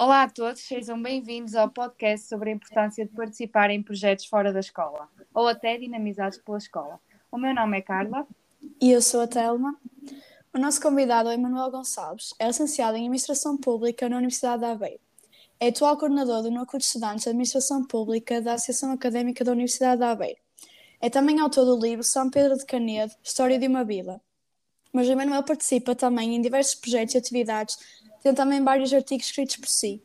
Olá a todos, sejam bem-vindos ao podcast sobre a importância de participar em projetos fora da escola ou até dinamizados pela escola. O meu nome é Carla. E eu sou a Telma. O nosso convidado é Manuel Gonçalves, é licenciado em Administração Pública na Universidade de Aveiro. É atual coordenador do Núcleo de Estudantes de Administração Pública da Associação Académica da Universidade de Aveiro. É também autor do livro São Pedro de Canedo, História de uma Vila. Mas o Manuel participa também em diversos projetos e atividades, tendo também vários artigos escritos por si.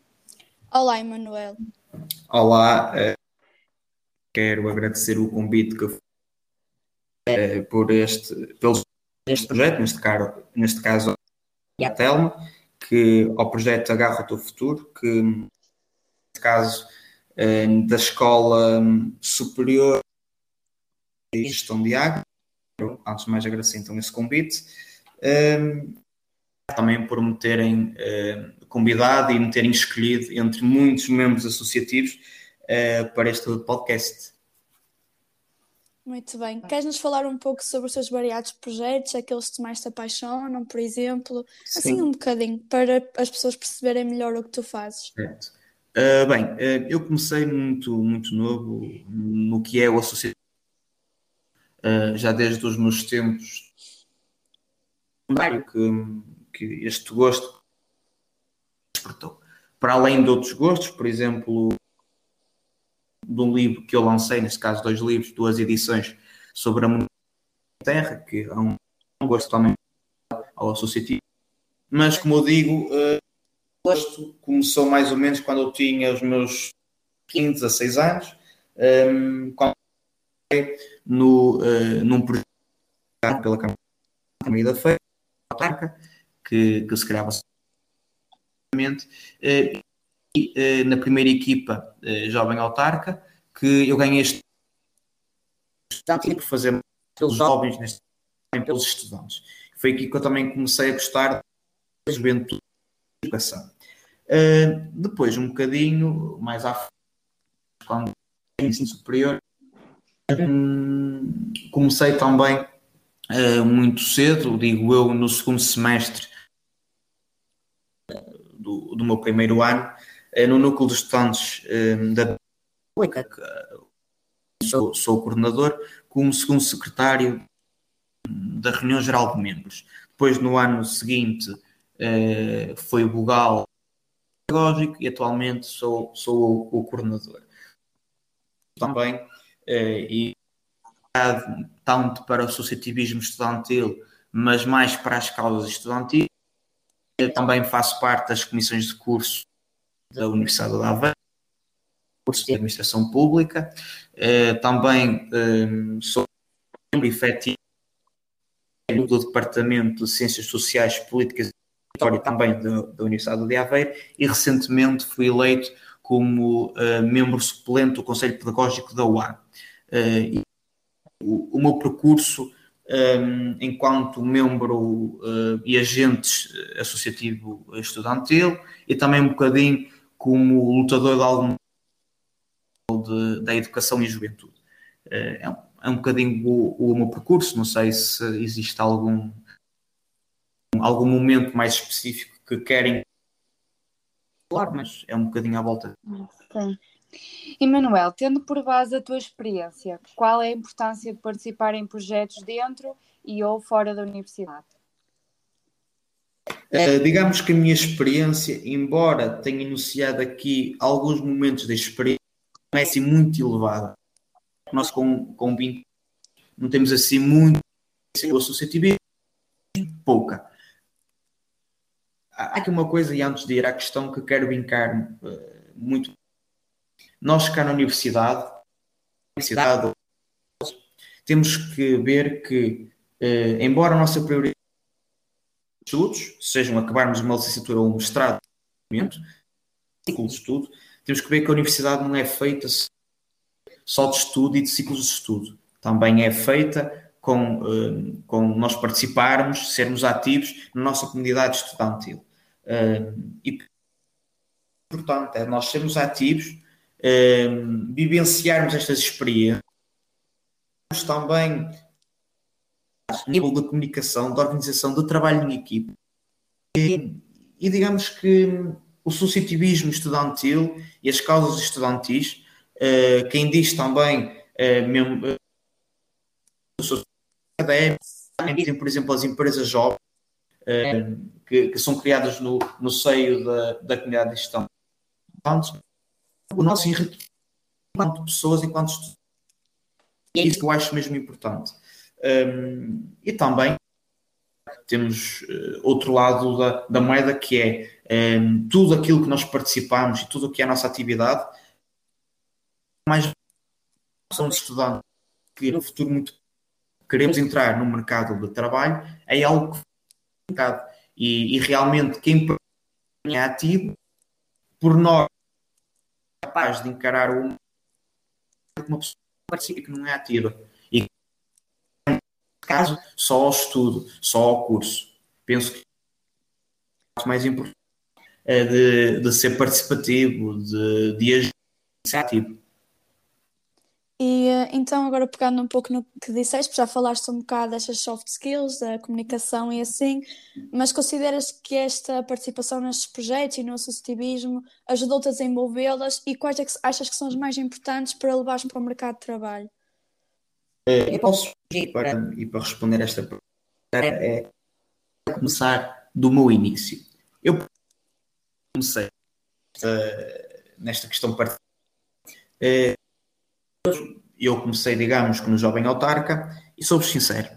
Olá, Emanuel. Olá, eh, quero agradecer o convite que eh, por este, pelo este projeto, neste caso, neste caso a Telma, que ao projeto Agarra o Teu Futuro, que neste caso eh, da Escola Superior de Gestão de Água, antes de mais agradecer então esse convite, também por me terem convidado e me terem escolhido entre muitos membros associativos para este podcast. Muito bem. Queres nos falar um pouco sobre os teus variados projetos, aqueles que mais te apaixonam, por exemplo? Sim. Assim, um bocadinho, para as pessoas perceberem melhor o que tu fazes. Certo. Uh, bem, uh, eu comecei muito, muito novo no que é o associativo, uh, já desde os meus tempos que, que este gosto despertou. Para além de outros gostos, por exemplo, de um livro que eu lancei, neste caso dois livros, duas edições sobre a terra, que é um, um gosto também ao associativo. Mas, como eu digo, uh, o gosto começou mais ou menos quando eu tinha os meus 15, 16 anos, ehm, quando no, uh, num projeto pela Câmara da Feira, que, que se criava uh, uh, na primeira equipa uh, jovem autarca, que eu ganhei este por fazer pelos jovens, neste pelos estudantes. Foi aqui que eu também comecei a gostar da juventude e educação. Uh, depois, um bocadinho mais à frente, quando ensino superior, um, comecei também uh, muito cedo, digo eu, no segundo semestre do, do meu primeiro ano, é no núcleo de estudantes um, da sou, sou coordenador, como segundo secretário da reunião geral de membros. Depois, no ano seguinte, foi o Bugal pedagógico e atualmente sou, sou o, o coordenador. Também, e tanto para o associativismo estudantil, mas mais para as causas estudantis. Eu também faço parte das comissões de curso da Universidade de Aveiro, curso de Administração Pública. Uh, também um, sou membro efetivo do Departamento de Ciências Sociais, Políticas e também da, da, Universidade de Aveiro e recentemente fui eleito como uh, membro suplente do Conselho Pedagógico da UAM. O, meu percurso um, enquanto membro uh, e agente associativo estudantil e também um bocadinho como lutador de algum de, da educação e juventude. Eh, é um, é um bocadinho o, o meu percurso, não sei se existe algum, algum momento mais específico que querem falar, mas é um bocadinho à volta. Okay. Emanuel, tendo por base a tua experiência, qual é a importância de participar em projetos dentro e ou fora da universidade? Uh, digamos que a minha experiência, embora tenha iniciado aqui alguns momentos de experiência, não é assim muito elevada. Nós com, com 20 não temos assim muito associativismo, pouca. Há aqui uma coisa, e antes de ir à questão que quero brincar uh, muito. Nós cá na universidade, universidade temos que ver que, uh, embora a nossa prioridade estudos, sejam acabarmos uma licenciatura ou um mestrado, ciclo de estudo, temos que ver que a universidade não é feita só de estudo e de ciclos de estudo. Também é feita com, uh, com nós participarmos, sermos ativos na nossa comunidade estudantil. Uh, e importante é nós sermos ativos, uh, vivenciarmos estas experiências, também nível de comunicação, de organização, de trabalho em equipe. E, e digamos que o associativismo estudantil e as causas estudantis, uh, quem diz também, uh, mesmo, uh, por exemplo, as empresas jovens, uh, que, que, são criadas no, no seio da, da comunidade de gestão. O nosso enriquecimento enquanto pessoas, enquanto estudantes. É isso que eu acho mesmo importante. Um, e também temos uh, outro lado da, da moeda que é um, tudo aquilo que nós participamos e tudo o que é a nossa atividade, mais são estudantes que no futuro muito queremos entrar no mercado de trabalho, é algo que e, e realmente quem é ativo, por nós, é capaz de encarar uma, uma pessoa que não é ativa caso, só ao estudo, só ao curso. Penso que o mais importante é de, de ser participativo, de, de agir ativo. E então, agora pegando um pouco no que disseste, já falaste um bocado destas soft skills, da comunicação e assim, mas consideras que esta participação nestes projetos e no associativismo ajudou-te a desenvolvê-las e quais é que achas que são as mais importantes para levares para o mercado de trabalho? Eu posso e para, e para responder esta pergunta é começar do meu início. Eu comecei uh, nesta questão partida. Uh, eu comecei, digamos, como jovem autarca e sou sincero.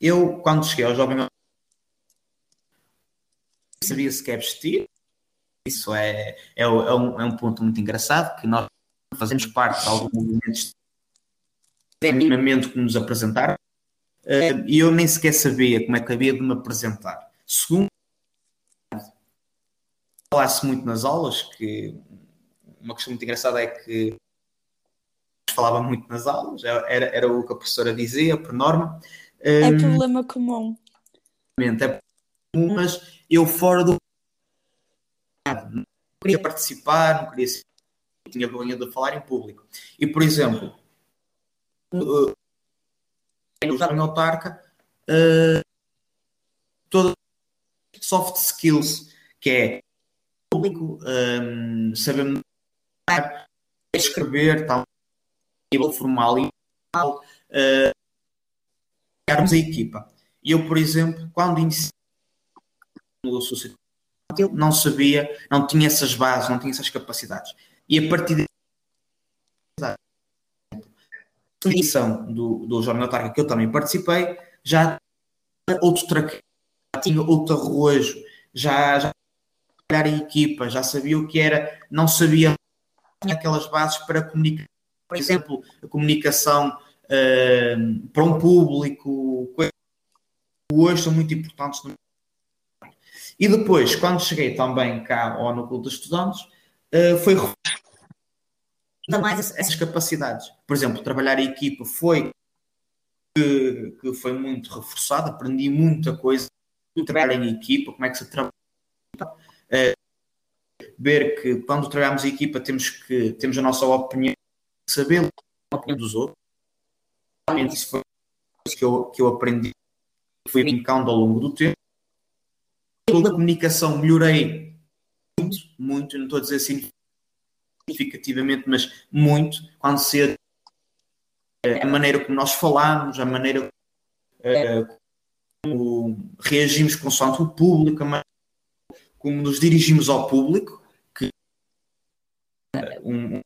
Eu, quando cheguei ao jovem autarca, sabia sequer vestir. Isso é, é, é, um, é um ponto muito engraçado, que nós fazemos parte de alguns movimentos minimamente que nos apresentaram uh, e eu nem sequer sabia como é que havia de me apresentar. Segundo, falasse muito nas aulas, que uma questão muito engraçada é que falava muito nas aulas, era, era o que a professora dizia, por norma. É um, problema comum. É comum, mas eu fora do. Não queria participar, não queria. Tinha vergonha de falar em público. E, por exemplo, uh, usar em autarca uh, todas soft skills, que é público, um, saber escrever, tal, nível formal e tal, uh, a equipa. Eu, por exemplo, quando iniciei no associativo, não sabia, não tinha essas bases, não tinha essas capacidades. E a partir de edição do, do Jornal Targa, que eu também participei, já outro traque, já tinha outro arrojo, já, já a equipa, já sabia o que era, não sabia tinha aquelas bases para comunicar, por exemplo, a comunicação uh, para um público, coisas que hoje são muito importantes. No... E depois, quando cheguei também cá ao Núcleo de Estudantes, uh, foi ainda mais essas capacidades. Por exemplo, trabalhar em equipa foi que, que foi muito reforçado, aprendi muita coisa, trabalhar em equipa, como é que se trabalha. Uh, ver que quando trabalhamos em equipa temos que temos a nossa opinião, saber a opinião dos outros. Realmente isso foi que eu, que eu aprendi, fui brincando ao longo do tempo. Toda a comunicação melhorei muito, muito, não estou a dizer assim significativamente, mas muito, quando se a maneira como nós falamos, a maneira uh, como reagimos consoante o público, a maneira como nos dirigimos ao público, que uh, um,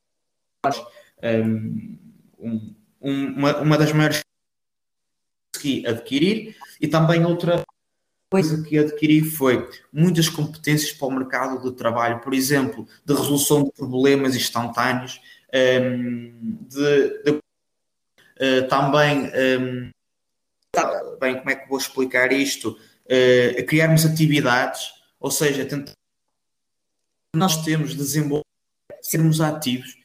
um, uma, uma das maiores que adquirir. E também outra coisa que adquiri foi muitas competências para o mercado de trabalho, por exemplo, de resolução de problemas instantâneos, de, de uh, também, um, bem, como é que vou explicar isto? Uh, criarmos atividades, ou seja, tentar nós temos de desenvolver, sermos ativos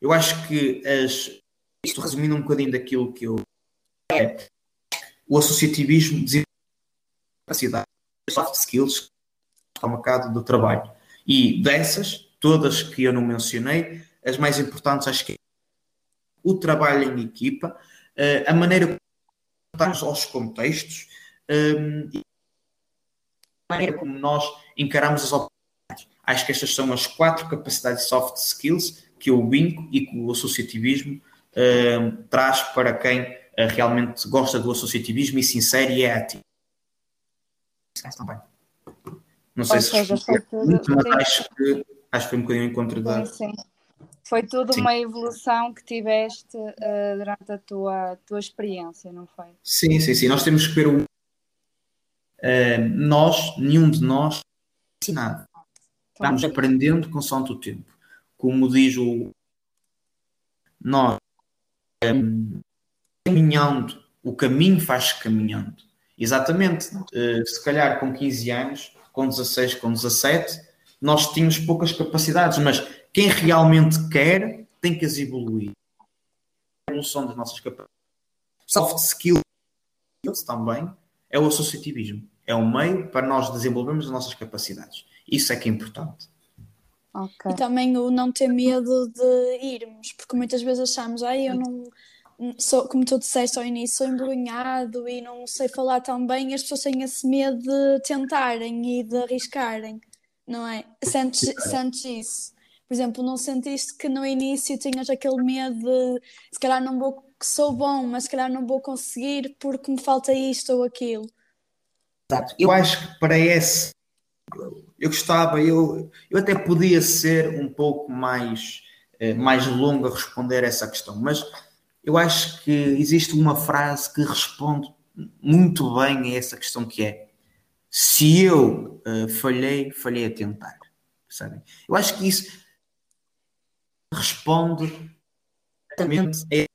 eu acho que as, isto resumindo um bocadinho daquilo que eu é, o associativismo capacidade, soft skills ao mercado do trabalho. E dessas, todas que eu não mencionei, as mais importantes acho que é o trabalho em equipa, eh, a maneira como estamos aos contextos, ehm, a maneira como nós encaramos as oportunidades. Acho que estas são as quatro capacidades soft skills que eu vinco e que o associativismo uh, traz para quem uh, realmente gosta do associativismo e se insere e é ativo. Também. Não sei Ou se seja, foi tudo, mas acho que, acho que foi um bocadinho em encontro da. Sim. Foi tudo sim. uma evolução que tiveste uh, durante a tua, tua experiência, não foi? Sim, sim, sim. Nós temos que ver o. Uh, nós, nenhum de nós, ensinado. Estamos aprendendo com o do tempo. Como diz o. Nós, um, caminhando, o caminho faz-se caminhando. Exatamente. Uh, se calhar com 15 anos, com 16, com 17, nós tínhamos poucas capacidades, mas quem realmente quer tem que as evoluir. A evolução das nossas capacidades. Soft skills também é o associativismo. É um meio para nós desenvolvermos as nossas capacidades. Isso é que é importante. Okay. E também o não ter medo de irmos, porque muitas vezes achamos, ai, eu não sou, como tu disseste ao início, sou embrulhado e não sei falar tão bem, as pessoas têm esse medo de tentarem e de arriscarem, não é? Sentes, sentes isso? Por exemplo, não sentiste que no início tinhas aquele medo de se calhar não vou, que sou bom, mas se calhar não vou conseguir porque me falta isto ou aquilo? Eu acho que para esse eu gostava, eu, eu até podia ser um pouco mais, eh, mais longo a responder essa questão, mas eu acho que existe uma frase que responde muito bem a essa questão que é se eu uh, falhei, falhei a tentar. Sabem? Eu acho que isso responde exatamente a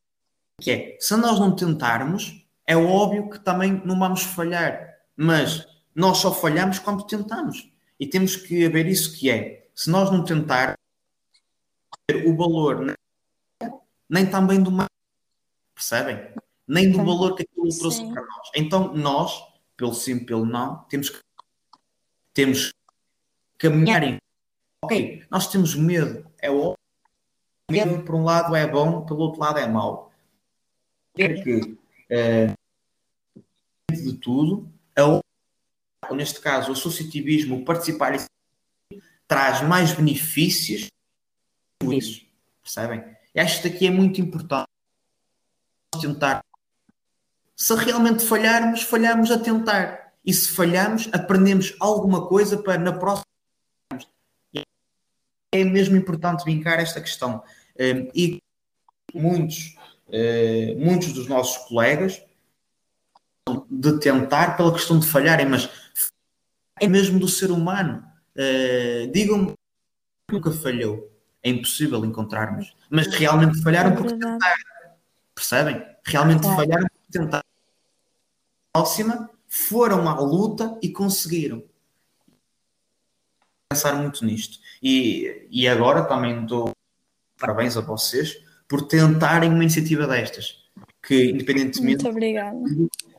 que é se nós não tentarmos, é óbvio que também não vamos falhar, mas nós só falhamos quando tentamos. E temos que ver isso que é, se nós não tentarmos o valor nem também do mais percebem? Nem do valor que aquilo trouxe Sim. para nós. Então, nós, pelo sim, pelo não, temos que temos que caminhar em. Ok, nós temos medo, é o medo por um lado é bom, pelo outro lado é mau. Ver que uh, de tudo, a, neste caso, o associativismo, o participar traz mais benefícios isso, percebem? E acho que aqui é muito importante tentar. Se realmente falharmos, falhamos a tentar. E se falhamos, aprendemos alguma coisa para na próxima. É mesmo importante vincar esta questão. Hum, e muitos, hum, muitos dos nossos colegas de tentar pela questão de falharem, mas é mesmo do ser humano. Hum, digam-me nunca falhou. É impossível encontrarmos. Mas realmente falharam é porque tentaram. Percebem? Realmente falharam por tentar. Próxima, foram à luta e conseguiram. Pensar muito nisto. E, e agora também dou parabéns a vocês por tentarem uma iniciativa destas. Que, independentemente. Muito obrigada.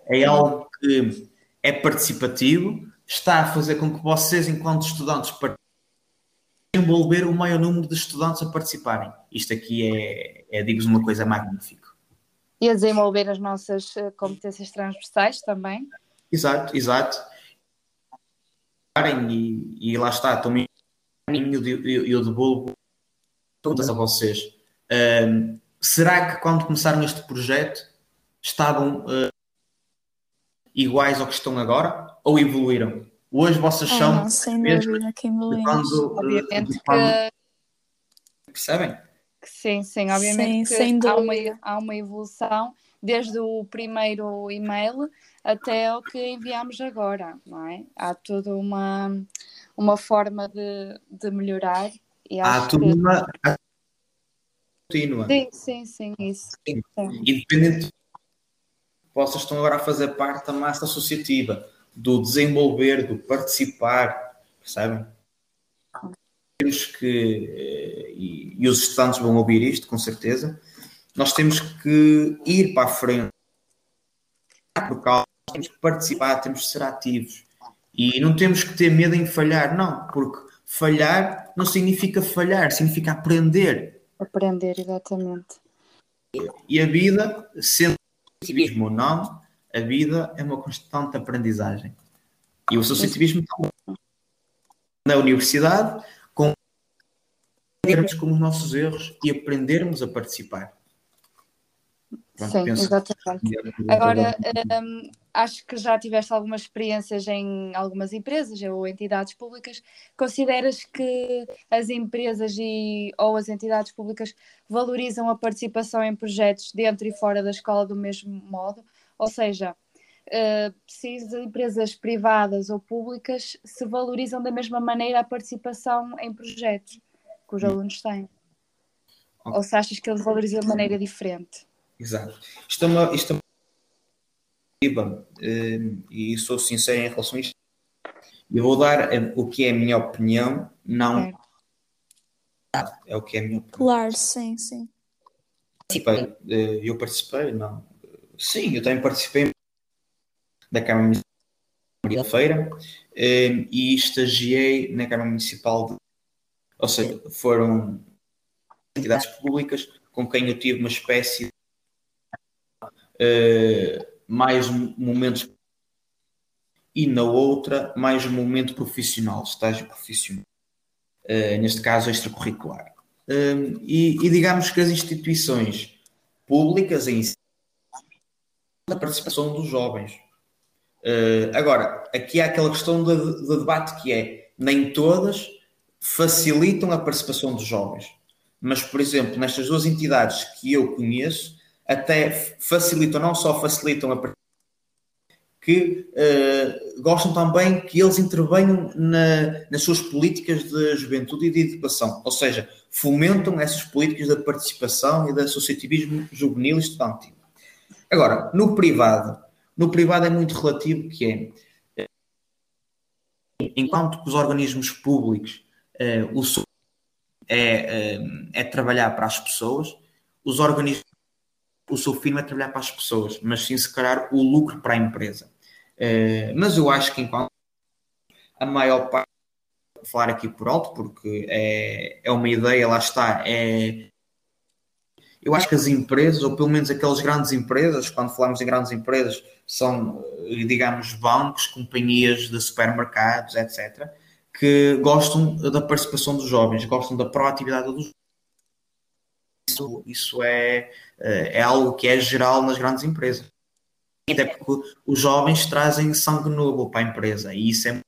É algo que é participativo, está a fazer com que vocês, enquanto estudantes, envolver o maior número de estudantes a participarem. Isto aqui é, é digo-vos uma coisa magnífica e a desenvolver as nossas eh, competências transversais também. Exato, exato. E, e lá está, também eu, eu devolvo todas a vocês. Um, será que quando começaram este projeto estavam uh, iguais ao que estão agora ou evoluíram? Hoje vocês ah, são. Não, sem dúvida que evoluímos. Obviamente que. Percebem? Sim, sim, obviamente sim, há, uma, há uma evolução desde o primeiro e-mail até o que enviamos agora, não é? Há toda uma, uma forma de, de melhorar. E há toda que... uma contínua. Sim, sim, sim, isso. Sim. Sim. Independente, vocês estão agora a fazer parte da massa associativa, do desenvolver, do participar, percebem? temos que, eh, e, e, os estudantes vão ouvir isto com certeza, nós temos que ir para a frente, por causa, temos que participar, temos que ser ativos e não temos que ter medo em falhar, não, porque falhar não significa falhar, significa aprender. Aprender, exatamente. E a vida, sendo associativismo ou não, a vida é uma constante aprendizagem. E o associativismo está Na universidade, com com os nossos erros e aprendermos a participar. Pronto, Sim, exatamente. Agora, um, acho que já tiveste algumas experiências em algumas empresas ou entidades públicas. Consideras que as empresas e, ou as entidades públicas valorizam a participação em projetos dentro e fora da escola do mesmo modo? Ou seja, uh, se as empresas privadas ou públicas se valorizam da mesma maneira a participação em projetos que os hum. alunos têm? Okay. Ou se achas que eles valorizam de maneira diferente? Exato. Isto é uma, é. Eh, e sou sincero em relação a isto. Eu vou dar eh, o que é a minha opinião, não é, é o que é a minha opinião. Claro, sim, sim. Participei, eh, eu participei, não. Sim, eu também participei da Câmara Municipal de Feira e estagiei na Câmara Municipal de. Ou seja, foram entidades públicas com quem eu tive uma espécie mais momentos e na outra mais momento profissional, estágio profissional, uh, neste caso extracurricular. Uh, e, e, digamos que as instituições públicas em si, a participação dos jovens. Uh, agora, aqui há aquela questão do, do debate que é nem todas facilitam a participação dos jovens. Mas, por exemplo, nestas duas entidades que eu conheço, até facilitam, não só facilitam a que uh, gostam também que eles intervenham na, nas suas políticas de juventude e de educação, ou seja, fomentam essas políticas da participação e do associativismo juvenil e estudantil. Agora, no privado, no privado é muito relativo que é, enquanto que os organismos públicos, uh, o é, uh, é trabalhar para as pessoas, os organismos o seu firma é trabalhar para as pessoas, mas sim se calhar o lucro para a empresa. Uh, mas eu acho que enquanto a maior parte, vou falar aqui por alto, porque é, é uma ideia, lá está, é eu acho que as empresas, ou pelo menos aquelas grandes empresas, quando falamos em grandes empresas, são, eh, digamos, bancos, companhias de supermercados, etc., que gostam da participação dos jovens, gostam da proatividade dos jovens isso, isso é, é algo que é geral nas grandes empresas. Até porque os jovens trazem sangue novo para a empresa e isso é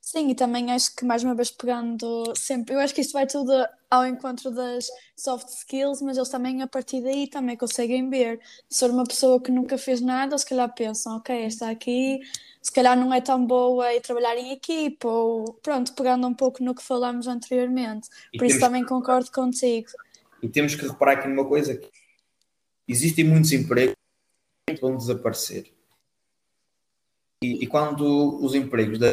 Sim, e também acho que mais uma vez pegando sempre, eu acho que isto vai tudo ao encontro das soft skills, mas eles também a partir daí também conseguem ver. Se for uma pessoa que nunca fez nada, se calhar pensam, ok, esta aqui se calhar não é tão boa e trabalhar em equipa, ou pronto, pegando um pouco no que falámos anteriormente. E Por isso também concordo contigo. E temos que reparar aqui numa coisa: que existem muitos empregos que vão desaparecer. E, e quando os empregos da...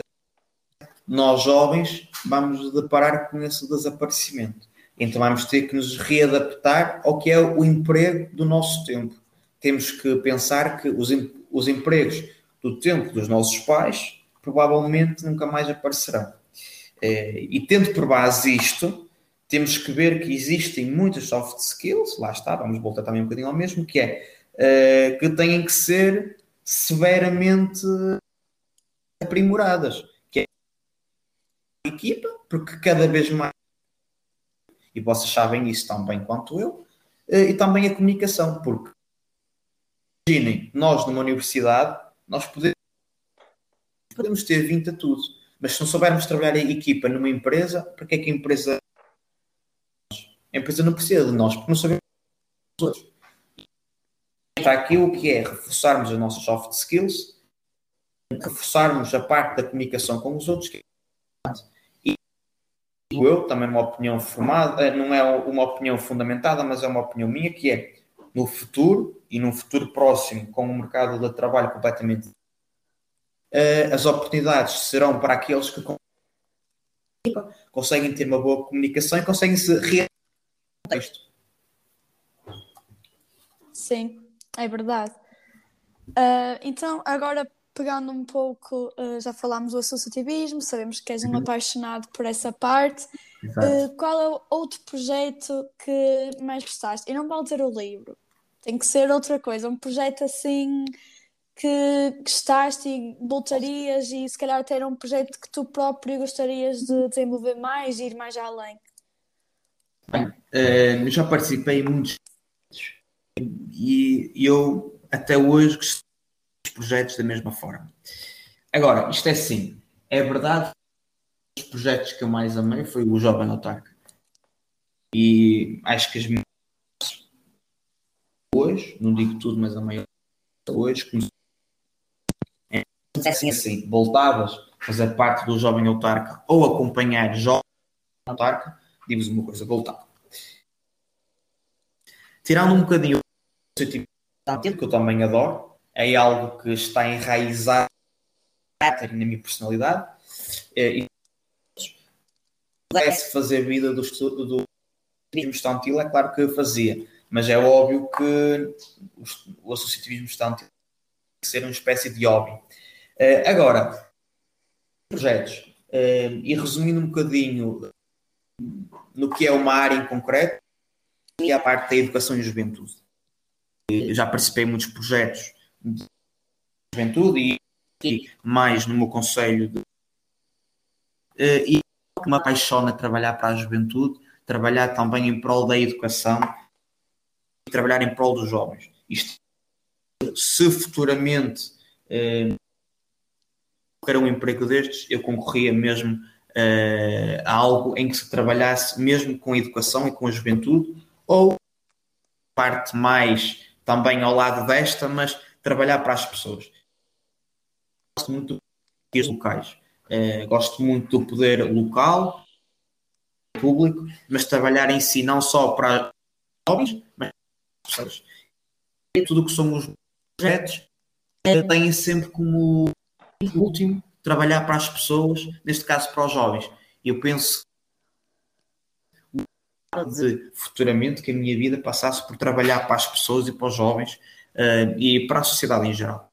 nós jovens vamos deparar com esse desaparecimento. Então vamos ter que nos readaptar ao que é o emprego do nosso tempo. Temos que pensar que os, os empregos do tempo dos nossos pais, provavelmente nunca mais aparecerão. Eh, e tendo por base isto, temos que ver que existem muitas soft skills, lá está, vamos voltar também um bocadinho ao mesmo, que é eh, que têm que ser severamente aprimoradas, que é a equipa, porque cada vez mais, e vocês sabem isso tão bem quanto eu, eh, e também a comunicação, porque imaginem, nós numa universidade nós podemos, podemos ter 20 a tudo, mas se não soubermos trabalhar em equipa numa empresa, para que é que a empresa. A empresa não precisa de nós, porque não sabemos os outros. Está aqui o que é reforçarmos as nossas soft skills, reforçarmos a parte da comunicação com os outros, que é e eu, também uma opinião formada, eh, não é uma opinião fundamentada, mas é uma opinião minha, que é no futuro e num futuro próximo, com o mercado de trabalho completamente. Uh, as oportunidades serão para aqueles que conseguem ter uma boa comunicação e conseguem se reagir texto. Sim, é verdade. Uh, então, agora pegando um pouco, uh, já falámos do associativismo, sabemos que és um uhum. apaixonado por essa parte. Uh, qual é o outro projeto que mais gostaste? E não vale dizer o livro, tem que ser outra coisa, um projeto assim que gostaste e voltarias e se calhar ter um projeto que tu próprio gostarias de desenvolver mais e ir mais além? Bem, uh, já participei em muitos e eu até hoje gosto dos projetos da mesma forma. Agora, isto é sim, é verdade que os projetos que eu mais amei foi o Jovem Autarca. E acho que as minhas hoje, não digo tudo, mas a maior hoje assim, assim, voltavas a fazer parte do jovem autarca ou acompanhar jovem autarca, digo-vos uma coisa, voltava. Tirando um bocadinho o sentido que eu também adoro, é algo que está enraizado na minha personalidade é, e pudesse fazer vida do turismo estantil, é claro que fazia, mas é óbvio que o associativismo estantil tem que ser uma espécie de hobby. Uh, agora, projetos, uh, e resumindo um bocadinho no que é uma área em concreto, é a parte da educação e juventude. Eu já participei em muitos projetos de juventude e, e mais no meu conselho de, uh, e me apaixona trabalhar para a juventude, trabalhar também em prol da educação e trabalhar em prol dos jovens. Isto, se futuramente qualquer um emprego destes, eu concorria mesmo uh, a algo em que se trabalhasse mesmo com a educação e com a juventude, ou parte mais também ao lado desta, mas trabalhar para as pessoas. Gosto muito dos locais, uh, gosto muito do poder local, público, mas trabalhar em si não só para jovens, mas para pessoas. Tudo o que são os projetos têm sempre como último, trabalhar para as pessoas, neste caso para os jovens. Eu penso de futuramente que a minha vida passasse por trabalhar para as pessoas e para os jovens uh, e para a sociedade em geral.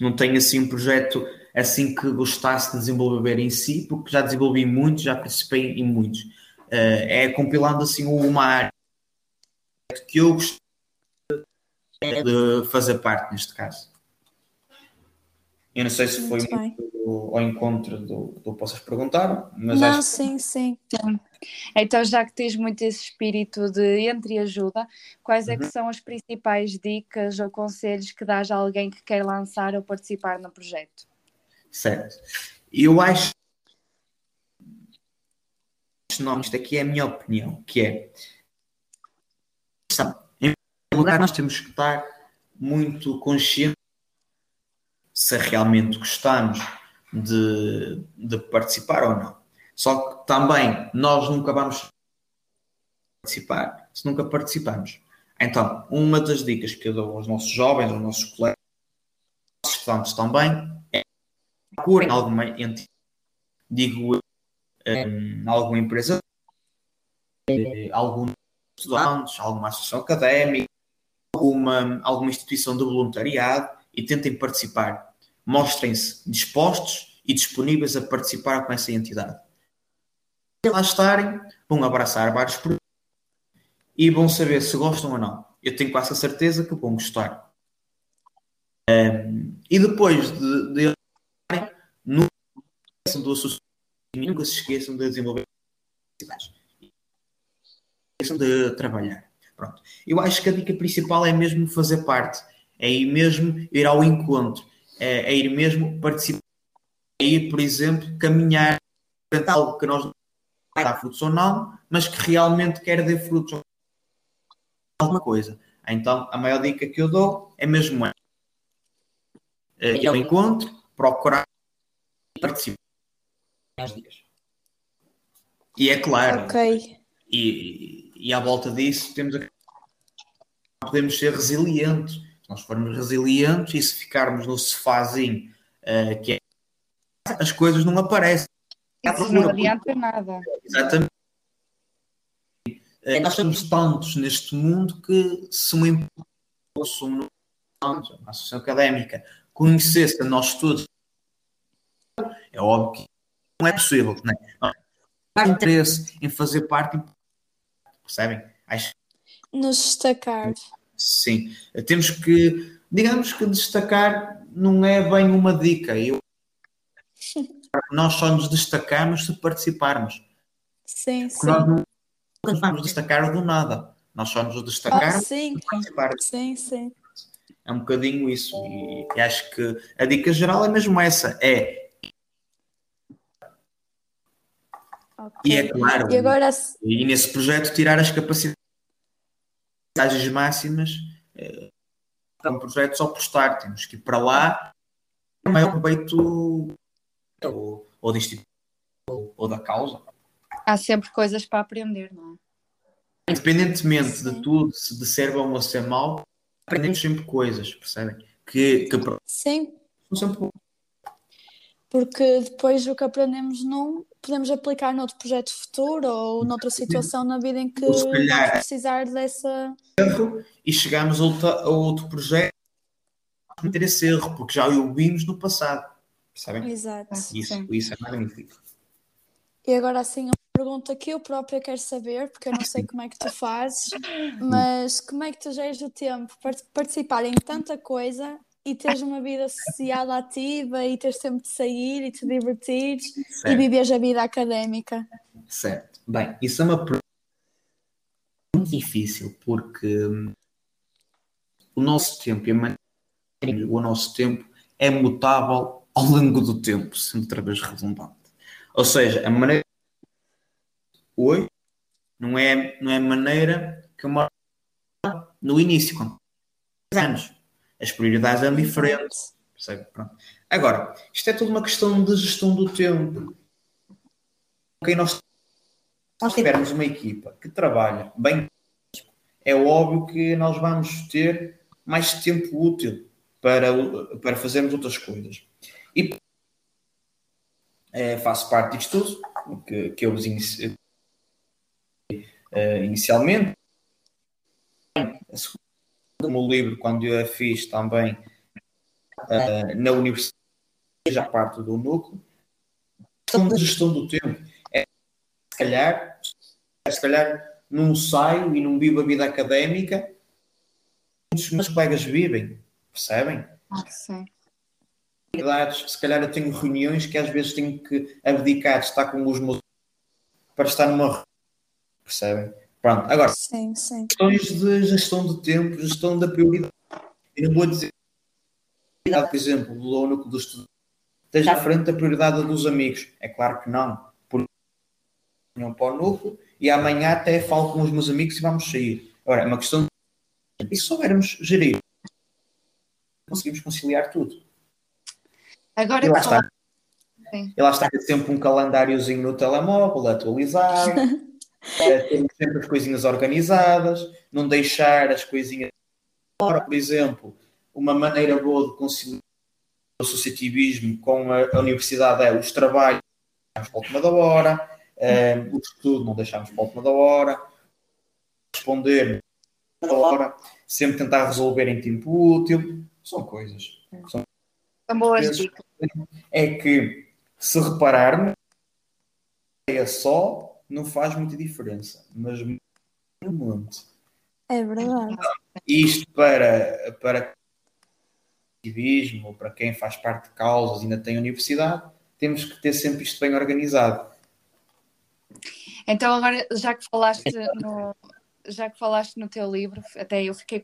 Não tenho assim um projeto assim que gostasse de desenvolver em si, porque já desenvolvi muitos, já participei em muitos. Uh, é compilando assim uma área que eu gostaria de fazer parte neste caso. Eu não sei se foi muito, muito ao encontro do, do que vocês perguntaram, mas não, acho sim, sim, sim. Então, já que tens muito esse espírito de entreajuda, quais uhum. é que uhum. são as principais dicas ou conselhos que dás a alguém que quer lançar ou participar no projeto? Certo. Eu acho não, isto aqui é a minha opinião, que é em primeiro lugar nós temos que estar muito conscientes se realmente gostamos de, de participar ou não. Só que também nós nunca vamos participar se nunca participamos. Então, uma das dicas que eu dou aos nossos jovens, aos nossos colegas, aos estudantes também, é procurem alguma entidade, digo, um, alguma empresa, algum estudantes, alguma associação académica, alguma, alguma instituição de voluntariado e tentem participar mostrem-se dispostos e disponíveis a participar com essa entidade. Lá estarem, vão abraçar vários projetos e vão saber se gostam ou não. Eu tenho quase a certeza que vão gostar. Um, e depois de, de nunca se esqueçam do associativo, nunca se esqueçam de desenvolver. Esqueçam de trabalhar. Pronto. Eu acho que a dica principal é mesmo fazer parte, é ir mesmo ir ao encontro é, é ir mesmo participar, é ir, por exemplo, caminhar para algo que nós dá frutos ou não, mas que realmente quer dar frutos alguma coisa. Então, a maior dica que eu dou é mesmo é, ir ao encontro, procurar participar dias. E é claro, okay. e, e à volta disso temos a podemos ser resilientes nós formos resilientes e se ficarmos no sofazinho uh, que é, as coisas não aparecem. Isso não adianta nada. Exatamente. Uh, nós somos tantos neste mundo que se uma empresa, uma associação académica, conhecesse a nós todos, é óbvio que não é possível. Não é? Há interesse em fazer parte, percebem? Acho... Nos destacar. Sim, temos que digamos que destacar não é bem uma dica. Eu, nós só nos destacamos se participarmos. Sim, sim. Nós não nos vamos destacar do nada. Nós só nos destacamos ah, sim. se participarmos. Sim, sim. É um bocadinho isso. E, e acho que a dica geral é mesmo essa. É Okay. E é claro, e, agora... e nesse projeto tirar as capacidades máximas é um projeto só por estar, temos que ir para lá o maior proveito ou, ou da instituição ou, ou, da causa. Há sempre coisas para aprender, não é? Independentemente Sim. de tudo, se de ser bom ou ser mau, aprendemos sempre coisas, percebem? Que, que Sim. Sempre porque depois o que aprendemos num podemos aplicar noutro projeto futuro ou noutra situação na vida em que vamos precisar dessa e chegamos a outro, a outro projeto cometer esse erro, porque já o vimos no passado. Percebem? Exato. Isso, isso é magnífico. E agora assim, uma pergunta que eu própria quero saber, porque eu não sei como é que tu fazes, mas como é que tu geres o tempo para participar em tanta coisa e teres uma vida social ativa e teres sempre de sair e te divertir certo. e viveres a vida académica. Certo. Bem, isso é uma pergunta muito difícil porque hum, o nosso tempo o nosso tempo é mutável ao longo do tempo, sendo outra vez redundante. Ou seja, a maneira hoje não é, não é a maneira que eu moro no início, com anos as prioridades eram diferentes. Percebe? Pronto. Agora, isto é tudo uma questão de gestão do tempo. Okay, nós, nós tivermos uma equipa que trabalha bem, é óbvio que nós vamos ter mais tempo útil para, para fazermos outras coisas. E é, faço parte disto tudo, que, que eu vos inici, uh, inicialmente. A o livro, quando eu a fiz também uh, na universidade, já parte do núcleo, a questão da gestão do tempo é, se calhar, se calhar não saio e não vivo a vida académica, muitos meus colegas vivem, percebem? Ah, sim. Se calhar eu tenho reuniões que às vezes tenho que abdicar de estar com os meus para estar numa percebem? Pronto, agora, sim, sim. questões de gestão do tempo, gestão da prioridade. Eu não vou dizer, por exemplo, do aluno do estudo esteja à frente da prioridade dos amigos. É claro que não. Porque não para o núcleo e amanhã até falo com os meus amigos e vamos sair. Agora, é uma questão de. E se soubermos gerir, conseguimos conciliar tudo. Agora e lá está. E lá está sempre um calendáriozinho no telemóvel atualizado. é, sempre as coisinhas organizadas, não deixar as coisinhas. Ora, por exemplo, uma maneira boa de conciliar o associativismo com a, a universidade é os trabalhos para a última da hora, é, o estudo não deixamos para a última da hora, responder na hora, sempre tentar resolver em tempo útil, são coisas. São, são boas dicas. É que, se repararmos, é só não faz muita diferença, mas muito. É verdade. Isto para, para ativismo, para quem faz parte de causas e ainda tem universidade, temos que ter sempre isto bem organizado. Então agora, já que falaste no, já que falaste no teu livro, até eu fiquei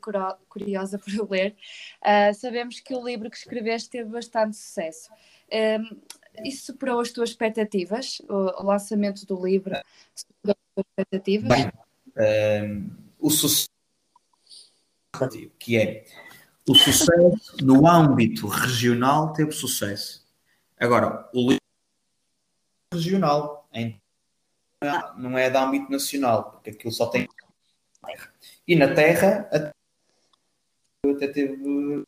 curiosa por ler, uh, sabemos que o livro que escreveste teve bastante sucesso. Um, isso superou as tuas expectativas? O, o lançamento do livro superou as tuas expectativas? Bem, um, o sucesso que é o sucesso no âmbito regional teve sucesso. Agora, o livro regional não é de âmbito nacional, porque aquilo só tem. E na Terra até teve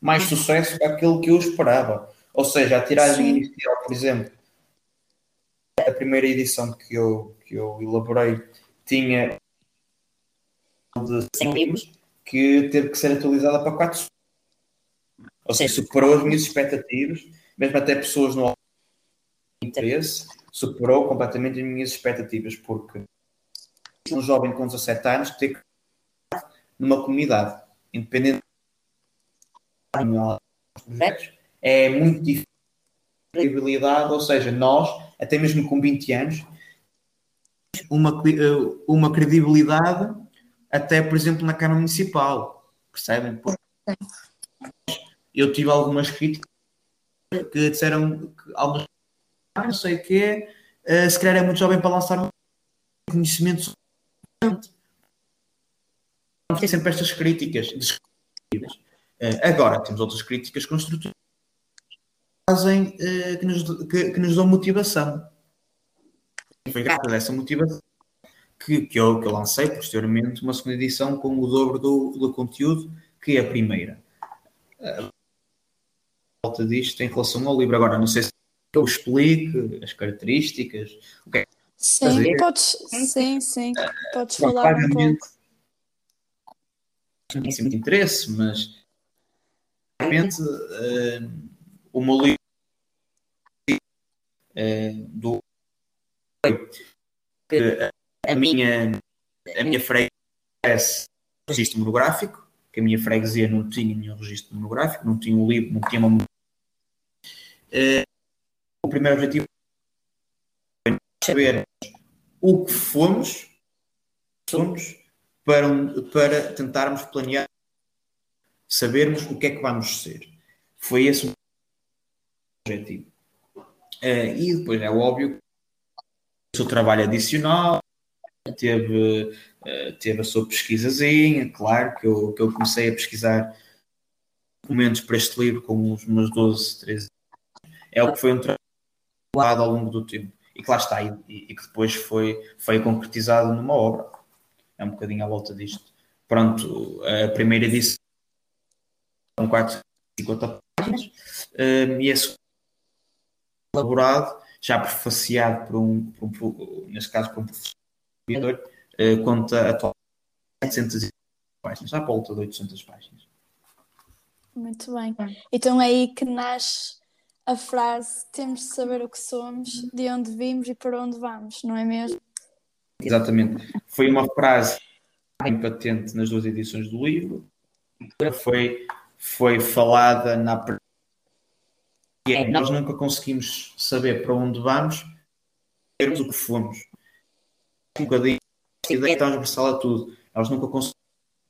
mais sucesso que aquilo que eu esperava. Ou seja, a tiragem Sim. inicial, por exemplo, a primeira edição que eu, que eu elaborei tinha de 100 livros que teve que ser atualizada para 4 ou seja, superou as minhas expectativas, mesmo até pessoas no interesse, superou completamente as minhas expectativas, porque um jovem com 17 anos ter que numa comunidade, independente é muito difícil credibilidade, ou seja, nós, até mesmo com 20 anos, uma, uma credibilidade até, por exemplo, na Câmara Municipal, percebem? Eu tive algumas críticas que disseram que algumas ah, não sei o que uh, se calhar é muito jovem para lançar um conhecimento tem sempre estas críticas destrutivas. Uh, agora temos outras críticas construtivas fazem uh, que, nos, que, que, nos dão motivação. Foi graças a essa motivação que, que, eu, que eu lancei posteriormente uma segunda edição com o dobro do, do conteúdo que é a primeira. Uh, volta disto em relação ao livro. Agora, não sei se eu explique as características, o que é Sim, podes, sim, sim, podes falar um pouco. Não tem muito interesse, mas realmente uh, o meu livro uh, do a minha a minha freguesia registro monográfico, que a minha freguesia não tinha nenhum registro monográfico, não tinha um livro, não tinha uma uh, o primeiro objetivo é saber o que fomos, somos para, para tentarmos planear, sabermos o que é que vamos ser. Foi esse o objetivo. Uh, e depois é óbvio que o seu trabalho adicional teve, uh, teve a sua pesquisazinha, claro que eu, que eu comecei a pesquisar documentos para este livro com uns meus 12, 13 anos. É o que foi um trabalho ao longo do tempo e que lá está, e, e, que depois foi, foi concretizado numa obra. É um bocadinho à volta disto. Pronto, a primeira edição são 450 páginas um, e é elaborado, já prefaciado por um, por um, neste caso por um professor, uh, conta atualmente 700 páginas, para volta de 800 páginas. Muito bem. Então é aí que nasce a frase temos de saber o que somos, de onde vimos e para onde vamos, não é mesmo? Exatamente. Foi uma frase bem patente nas duas edições do livro. Foi, foi falada na é, nós nunca conseguimos saber para onde vamos, termos o que fomos. Um bocadinho a ideia transversal a tudo. Nós nunca conseguimos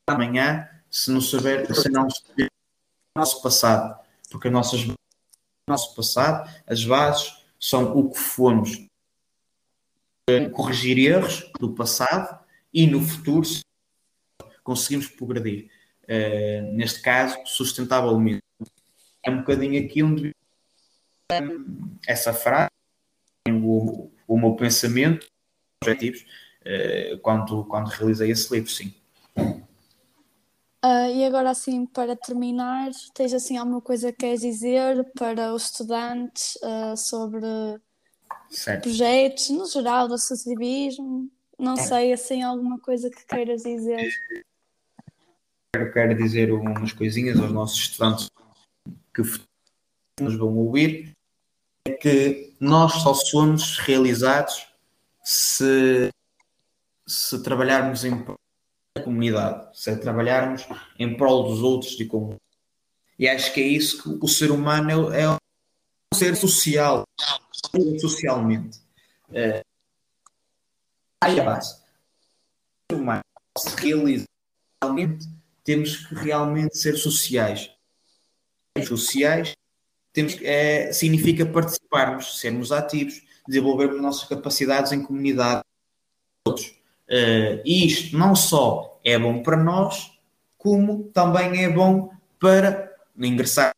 amanhã se não saber, se não saber o nosso passado, porque as nossas nosso passado, as bases são o que fomos corrigir erros do passado e no futuro conseguimos progredir. Uh, neste caso, sustentavelmente. É um bocadinho aqui onde essa frase, o, o meu pensamento, objetivos, uh, quando, quando realizei esse livro, sim. Uh, e agora, assim, para terminar, tens assim alguma coisa que queres dizer para os estudantes uh, sobre certo. projetos, no geral, do associativismo? Não é. sei, assim, alguma coisa que queiras dizer? Quero, quero dizer umas coisinhas aos nossos estudantes que nos vão ouvir, é que nós só somos realizados se, se trabalharmos em comunidade, se é trabalharmos em prol dos outros de como. E acho que é isso que o ser humano é, é um ser social, socialmente. É, aí a base. O ser humano se realiza realmente, temos que realmente ser sociais. Sociais temos, é, significa participarmos, sermos ativos, desenvolvermos nossas capacidades em comunidade. Todos. E isto não só é bom para nós, como também é bom para ingressar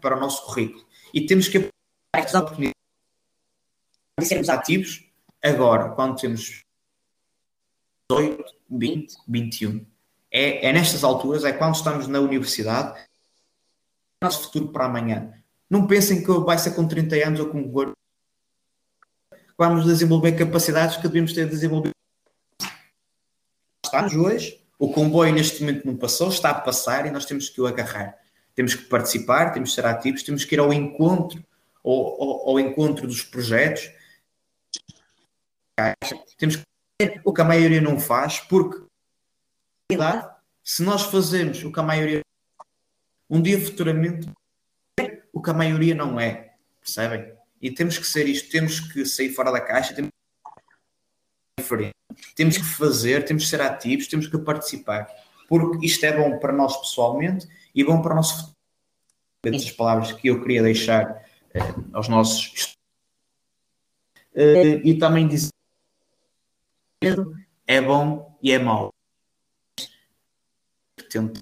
para o nosso currículo. E temos que aproveitar estas oportunidades de sermos ativos agora, quando temos 18, 20, 21. É, é nestas alturas, é quando estamos na universidade, nosso futuro para amanhã. Não pensem que vai ser com 30 anos ou com vamos desenvolver capacidades que devemos ter desenvolvido. Estamos hoje, o comboio neste momento não passou, está a passar e nós temos que o agarrar. Temos que participar, temos que ser ativos, temos que ir ao encontro, ao, ao, ao encontro dos projetos. Temos que fazer o que a maioria não faz, porque se nós fazemos o que a maioria um dia futuramente o que a maioria não é, percebem? E temos que ser isto, temos que sair fora da caixa, temos que diferente. Temos que fazer, temos que ser ativos, temos que participar, porque isto é bom para nós pessoalmente e bom para o nosso futuro. Essas palavras que eu queria deixar eh, aos nossos eh, e também dizer é bom e é mau. Temos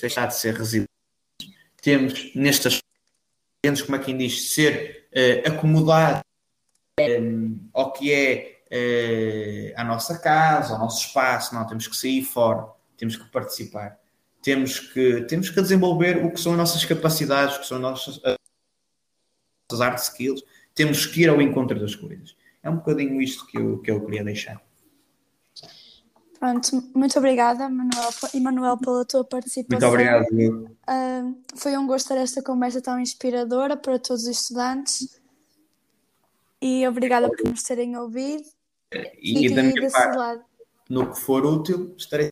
deixar de ser resilientes. Temos nestas como é que diz, ser uh, acomodado um, ao que é uh, a nossa casa, ao nosso espaço, não, temos que sair fora, temos que participar, temos que, temos que desenvolver o que são as nossas capacidades, o que são as nossas, as art skills, temos que ir ao encontro das coisas. É um bocadinho isto que eu, que eu queria deixar. Pronto, muito obrigada, Manuel, Emanuel, pela tua participação. Muito obrigado. Uh, foi um gosto ter esta conversa tão inspiradora para todos os estudantes e obrigada por nos terem ouvido. E, e da minha parte, lado. no que for útil, estarei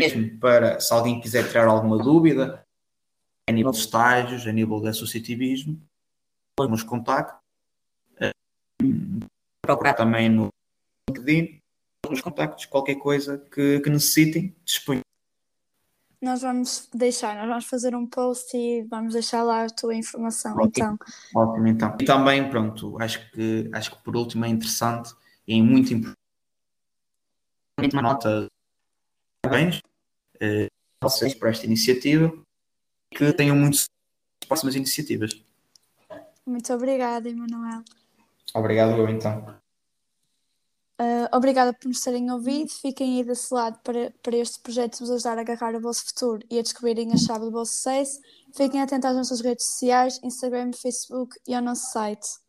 mesmo para, se alguém quiser tirar alguma dúvida, a nível de estágios, a nível de associativismo, nos contactos. Uh, procurar também no LinkedIn os contactos, qualquer coisa que, que necessitem, disponham. Nós vamos deixar, nós vamos fazer um post e vamos deixar lá a tua informação, Ótimo. então. Ótimo, então. E também, pronto, acho que, acho que por último é interessante e muito importante uma nota parabéns eh, vocês por esta iniciativa que tenham muitas próximas iniciativas. Muito obrigada, Emanuel. Obrigado eu, então. Uh, obrigada por nos terem ouvido. Fiquem aí desse lado para, para este projeto vos ajudar a agarrar o vosso futuro e a descobrirem a chave do vosso sucesso. Fiquem atentos às nossas redes sociais, Instagram, Facebook e ao nosso site.